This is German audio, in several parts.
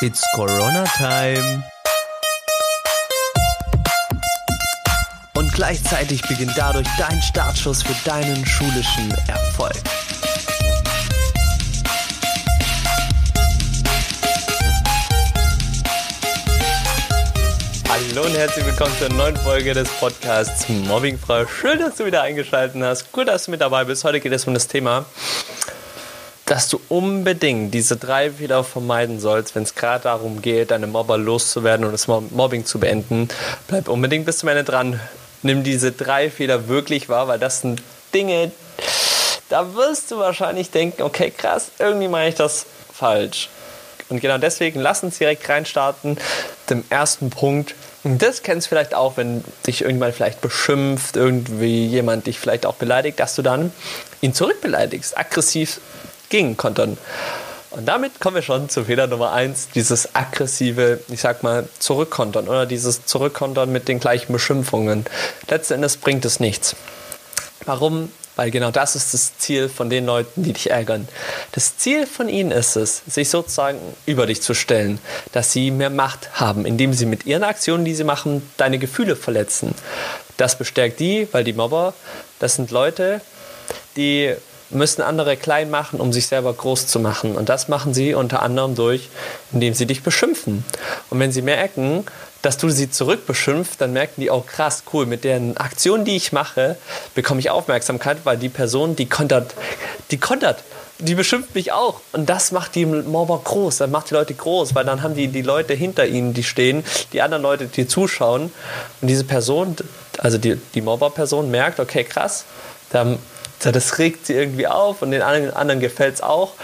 It's Corona Time. Und gleichzeitig beginnt dadurch dein Startschuss für deinen schulischen Erfolg. Hallo und herzlich willkommen zur neuen Folge des Podcasts Mobbingfrei. Schön, dass du wieder eingeschaltet hast. Gut, dass du mit dabei bist. Heute geht es um das Thema dass du unbedingt diese drei Fehler vermeiden sollst, wenn es gerade darum geht, deine Mobber loszuwerden und das Mobbing zu beenden. Bleib unbedingt bis zum Ende dran. Nimm diese drei Fehler wirklich wahr, weil das sind Dinge, da wirst du wahrscheinlich denken, okay, krass, irgendwie mache ich das falsch. Und genau deswegen lass uns direkt reinstarten. Dem ersten Punkt. Und das kennst du vielleicht auch, wenn dich irgendjemand vielleicht beschimpft, irgendwie jemand dich vielleicht auch beleidigt, dass du dann ihn zurückbeleidigst, aggressiv gegenkontern. Und damit kommen wir schon zu Fehler Nummer eins, dieses aggressive, ich sag mal, Zurückkontern oder dieses Zurückkontern mit den gleichen Beschimpfungen. Letzten Endes bringt es nichts. Warum? Weil genau das ist das Ziel von den Leuten, die dich ärgern. Das Ziel von ihnen ist es, sich sozusagen über dich zu stellen, dass sie mehr Macht haben, indem sie mit ihren Aktionen, die sie machen, deine Gefühle verletzen. Das bestärkt die, weil die Mobber, das sind Leute, die müssen andere klein machen, um sich selber groß zu machen. Und das machen sie unter anderem durch, indem sie dich beschimpfen. Und wenn sie merken, dass du sie zurückbeschimpft, dann merken die auch krass, cool, mit den Aktionen, die ich mache, bekomme ich Aufmerksamkeit, weil die Person, die kontert, die kontert, die beschimpft mich auch. Und das macht die Mobber groß, das macht die Leute groß, weil dann haben die die Leute hinter ihnen, die stehen, die anderen Leute, die zuschauen. Und diese Person, also die, die Mobber-Person merkt, okay, krass, da das regt sie irgendwie auf und den anderen gefällt es auch.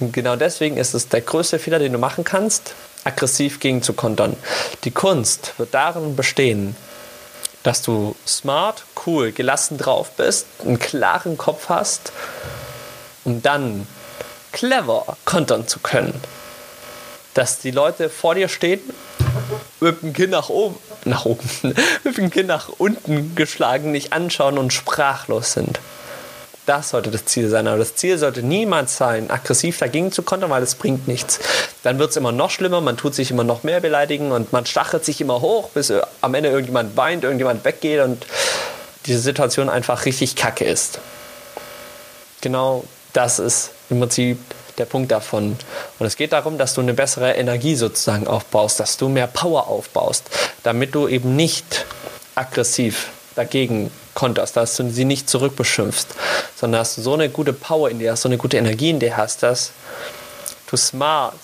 Und genau deswegen ist es der größte Fehler, den du machen kannst, aggressiv gegen zu kontern. Die Kunst wird darin bestehen, dass du smart, cool, gelassen drauf bist, einen klaren Kopf hast, um dann clever kontern zu können. Dass die Leute vor dir stehen, mit dem Kinn nach oben, nach oben, mit dem Kinn nach unten geschlagen, dich anschauen und sprachlos sind. Das sollte das Ziel sein. Aber das Ziel sollte niemals sein, aggressiv dagegen zu kontern, weil es bringt nichts. Dann wird es immer noch schlimmer, man tut sich immer noch mehr beleidigen und man stachelt sich immer hoch, bis am Ende irgendjemand weint, irgendjemand weggeht und diese Situation einfach richtig kacke ist. Genau das ist im Prinzip der Punkt davon. Und es geht darum, dass du eine bessere Energie sozusagen aufbaust, dass du mehr Power aufbaust, damit du eben nicht aggressiv dagegen konterst, dass du sie nicht zurückbeschimpfst, sondern dass du so eine gute Power in dir hast, so eine gute Energie in dir hast, dass du smart,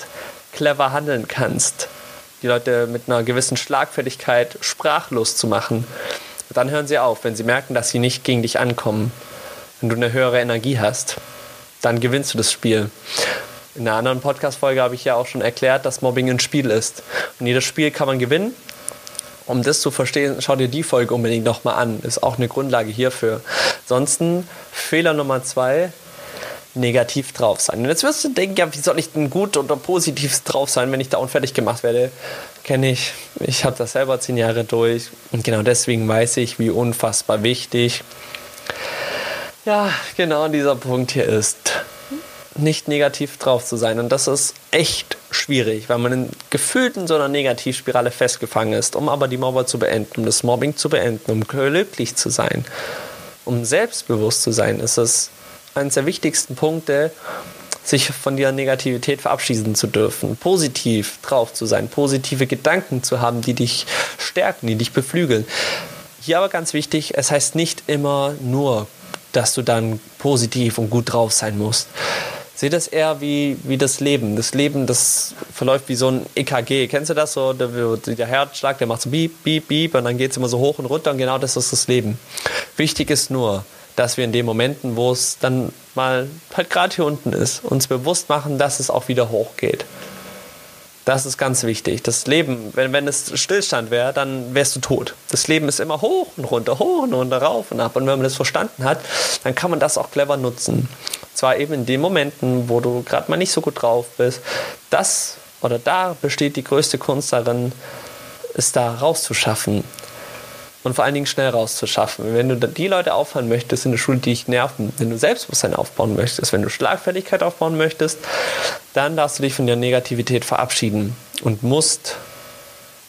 clever handeln kannst, die Leute mit einer gewissen Schlagfertigkeit sprachlos zu machen. dann hören sie auf, wenn sie merken, dass sie nicht gegen dich ankommen. Wenn du eine höhere Energie hast, dann gewinnst du das Spiel. In einer anderen Podcast-Folge habe ich ja auch schon erklärt, dass Mobbing ein Spiel ist. Und jedes Spiel kann man gewinnen um das zu verstehen, schau dir die Folge unbedingt nochmal an. Ist auch eine Grundlage hierfür. Ansonsten Fehler Nummer zwei, negativ drauf sein. Und jetzt wirst du denken, ja, wie soll ich denn gut oder positiv drauf sein, wenn ich da unfertig gemacht werde? Kenne ich. Ich habe das selber zehn Jahre durch. Und genau deswegen weiß ich, wie unfassbar wichtig, ja, genau dieser Punkt hier ist nicht negativ drauf zu sein. Und das ist echt schwierig, weil man in, gefühlt in so einer Negativspirale festgefangen ist. Um aber die Mobber zu beenden, um das Mobbing zu beenden, um glücklich zu sein, um selbstbewusst zu sein, ist es eines der wichtigsten Punkte, sich von der Negativität verabschieden zu dürfen, positiv drauf zu sein, positive Gedanken zu haben, die dich stärken, die dich beflügeln. Hier aber ganz wichtig, es heißt nicht immer nur, dass du dann positiv und gut drauf sein musst sehe das eher wie, wie das Leben. Das Leben, das verläuft wie so ein EKG. Kennst du das? So, der, der Herzschlag, der macht so beep, beep, beep und dann geht es immer so hoch und runter und genau das ist das Leben. Wichtig ist nur, dass wir in den Momenten, wo es dann mal halt gerade hier unten ist, uns bewusst machen, dass es auch wieder hochgeht. Das ist ganz wichtig. Das Leben, wenn, wenn es Stillstand wäre, dann wärst du tot. Das Leben ist immer hoch und runter, hoch und runter, rauf und ab. Und wenn man das verstanden hat, dann kann man das auch clever nutzen. Zwar eben in den Momenten, wo du gerade mal nicht so gut drauf bist. Das oder da besteht die größte Kunst darin, es da rauszuschaffen. und vor allen Dingen schnell rauszuschaffen. Wenn du die Leute aufhören möchtest in der Schule, die dich nerven, wenn du Selbstbewusstsein aufbauen möchtest, wenn du Schlagfertigkeit aufbauen möchtest, dann darfst du dich von der Negativität verabschieden und musst,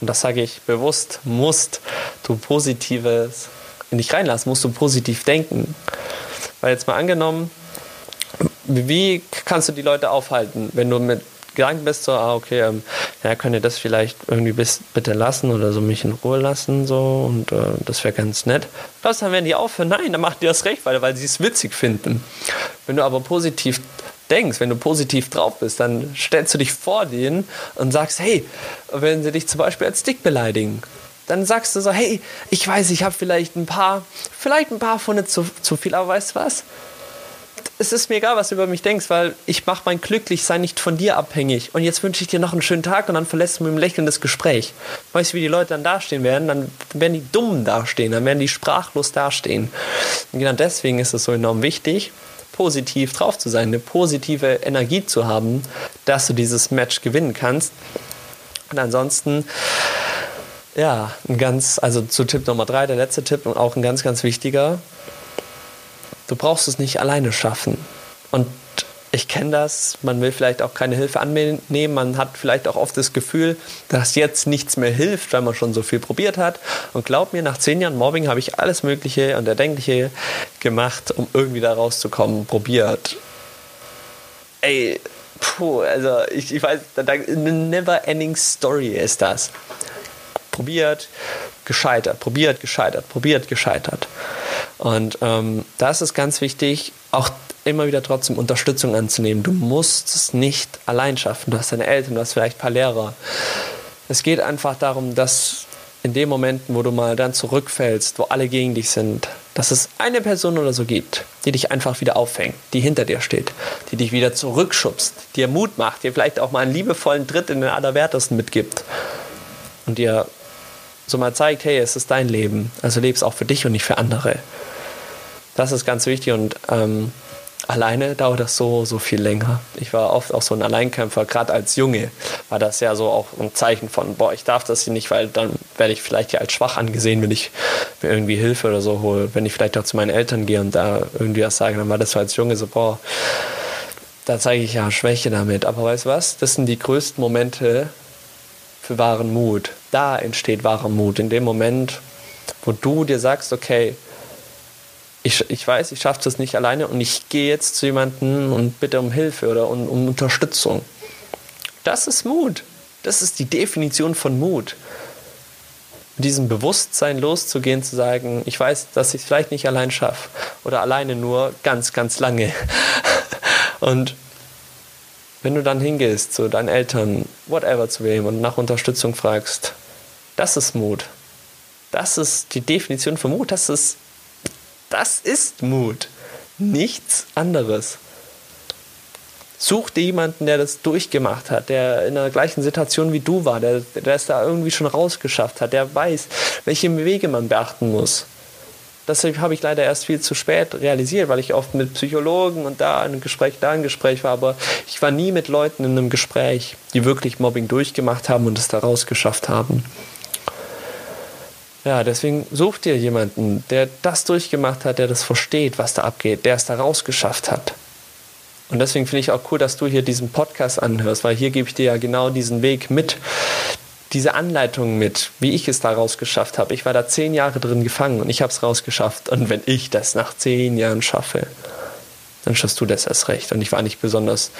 und das sage ich bewusst, musst du Positives in dich reinlassen, musst du positiv denken. Weil jetzt mal angenommen, wie kannst du die Leute aufhalten, wenn du mit Gedanken bist, so, ah, okay, ähm, ja, könnt ihr das vielleicht irgendwie bis, bitte lassen oder so mich in Ruhe lassen, so, und äh, das wäre ganz nett. Das, dann werden die aufhören, nein, dann machen die das recht, weil, weil sie es witzig finden. Wenn du aber positiv denkst, wenn du positiv drauf bist, dann stellst du dich vor denen und sagst, hey, wenn sie dich zum Beispiel als dick beleidigen, dann sagst du so, hey, ich weiß, ich habe vielleicht ein paar, vielleicht ein paar Funde zu, zu viel, aber weißt du was? Es ist mir egal, was du über mich denkst, weil ich mache mein Glücklichsein nicht von dir abhängig. Und jetzt wünsche ich dir noch einen schönen Tag und dann verlässt du mit einem Lächeln das Gespräch. Weißt du, wie die Leute dann dastehen werden? Dann werden die dumm dastehen, dann werden die sprachlos dastehen. Und genau deswegen ist es so enorm wichtig, positiv drauf zu sein, eine positive Energie zu haben, dass du dieses Match gewinnen kannst. Und ansonsten, ja, ein ganz, also zu Tipp Nummer drei, der letzte Tipp und auch ein ganz, ganz wichtiger, Du brauchst es nicht alleine schaffen. Und ich kenne das, man will vielleicht auch keine Hilfe annehmen, man hat vielleicht auch oft das Gefühl, dass jetzt nichts mehr hilft, weil man schon so viel probiert hat. Und glaub mir, nach zehn Jahren Mobbing habe ich alles Mögliche und Erdenkliche gemacht, um irgendwie da rauszukommen, probiert. Ey, puh, also ich, ich weiß, eine never ending story ist das. Probiert, gescheitert, probiert, gescheitert, probiert, gescheitert. Und ähm, da ist ganz wichtig, auch immer wieder trotzdem Unterstützung anzunehmen. Du musst es nicht allein schaffen. Du hast deine Eltern, du hast vielleicht ein paar Lehrer. Es geht einfach darum, dass in den Momenten, wo du mal dann zurückfällst, wo alle gegen dich sind, dass es eine Person oder so gibt, die dich einfach wieder auffängt, die hinter dir steht, die dich wieder zurückschubst, dir Mut macht, dir vielleicht auch mal einen liebevollen Tritt in den Allerwertesten mitgibt und dir so mal zeigt, hey, es ist dein Leben, also lebst auch für dich und nicht für andere. Das ist ganz wichtig und ähm, alleine dauert das so, so viel länger. Ich war oft auch so ein Alleinkämpfer, gerade als Junge war das ja so auch ein Zeichen von, boah, ich darf das hier nicht, weil dann werde ich vielleicht ja als schwach angesehen, wenn ich mir irgendwie Hilfe oder so hole. Wenn ich vielleicht auch zu meinen Eltern gehe und da irgendwie was sage, dann war das so als Junge so, boah, da zeige ich ja Schwäche damit. Aber weißt du was? Das sind die größten Momente für wahren Mut. Da entsteht wahrer Mut. In dem Moment, wo du dir sagst, okay, ich, ich weiß, ich schaffe das nicht alleine und ich gehe jetzt zu jemandem und bitte um Hilfe oder um, um Unterstützung. Das ist Mut. Das ist die Definition von Mut. Mit diesem Bewusstsein loszugehen, zu sagen, ich weiß, dass ich es vielleicht nicht allein schaffe oder alleine nur ganz, ganz lange. Und wenn du dann hingehst zu deinen Eltern, whatever zu wem und nach Unterstützung fragst, das ist Mut. Das ist die Definition von Mut. Das ist das ist Mut. Nichts anderes. Such dir jemanden, der das durchgemacht hat, der in der gleichen Situation wie du war, der, der es da irgendwie schon rausgeschafft hat, der weiß, welche Wege man beachten muss. Das habe ich leider erst viel zu spät realisiert, weil ich oft mit Psychologen und da ein Gespräch, da ein Gespräch war, aber ich war nie mit Leuten in einem Gespräch, die wirklich Mobbing durchgemacht haben und es da rausgeschafft haben. Ja, deswegen such dir jemanden, der das durchgemacht hat, der das versteht, was da abgeht, der es da rausgeschafft hat. Und deswegen finde ich auch cool, dass du hier diesen Podcast anhörst, weil hier gebe ich dir ja genau diesen Weg mit, diese Anleitung mit, wie ich es da rausgeschafft habe. Ich war da zehn Jahre drin gefangen und ich habe es rausgeschafft. Und wenn ich das nach zehn Jahren schaffe, dann schaffst du das erst recht. Und ich war nicht besonders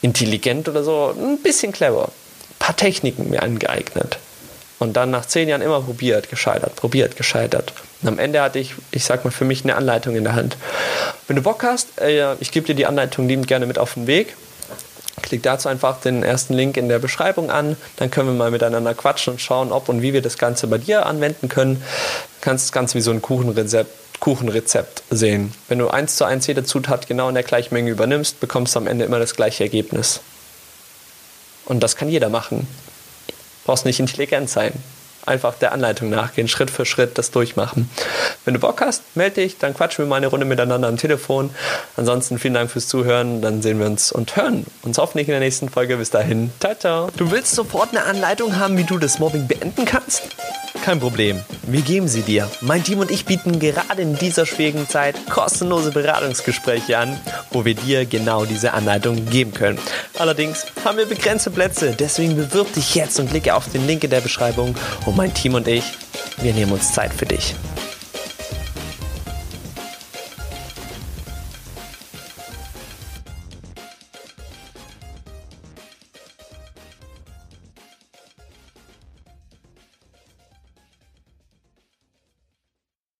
intelligent oder so, ein bisschen clever. Ein paar Techniken mir angeeignet. Und dann nach zehn Jahren immer probiert, gescheitert, probiert, gescheitert. Und am Ende hatte ich, ich sag mal, für mich eine Anleitung in der Hand. Wenn du Bock hast, äh, ich gebe dir die Anleitung liebend gerne mit auf den Weg. Klick dazu einfach den ersten Link in der Beschreibung an. Dann können wir mal miteinander quatschen und schauen, ob und wie wir das Ganze bei dir anwenden können. Du kannst das Ganze wie so ein Kuchenrezept, Kuchenrezept sehen. Wenn du eins zu eins jede Zutat genau in der gleichen Menge übernimmst, bekommst du am Ende immer das gleiche Ergebnis. Und das kann jeder machen brauchst nicht intelligent sein. Einfach der Anleitung nachgehen, Schritt für Schritt das durchmachen. Wenn du Bock hast, melde dich, dann quatschen wir mal eine Runde miteinander am Telefon. Ansonsten vielen Dank fürs Zuhören, dann sehen wir uns und hören uns hoffentlich in der nächsten Folge. Bis dahin, ciao, ciao. Du willst sofort eine Anleitung haben, wie du das Mobbing beenden kannst? Kein Problem, wir geben sie dir. Mein Team und ich bieten gerade in dieser schwierigen Zeit kostenlose Beratungsgespräche an, wo wir dir genau diese Anleitung geben können. Allerdings haben wir begrenzte Plätze, deswegen bewirb dich jetzt und klicke auf den Link in der Beschreibung und mein Team und ich, wir nehmen uns Zeit für dich.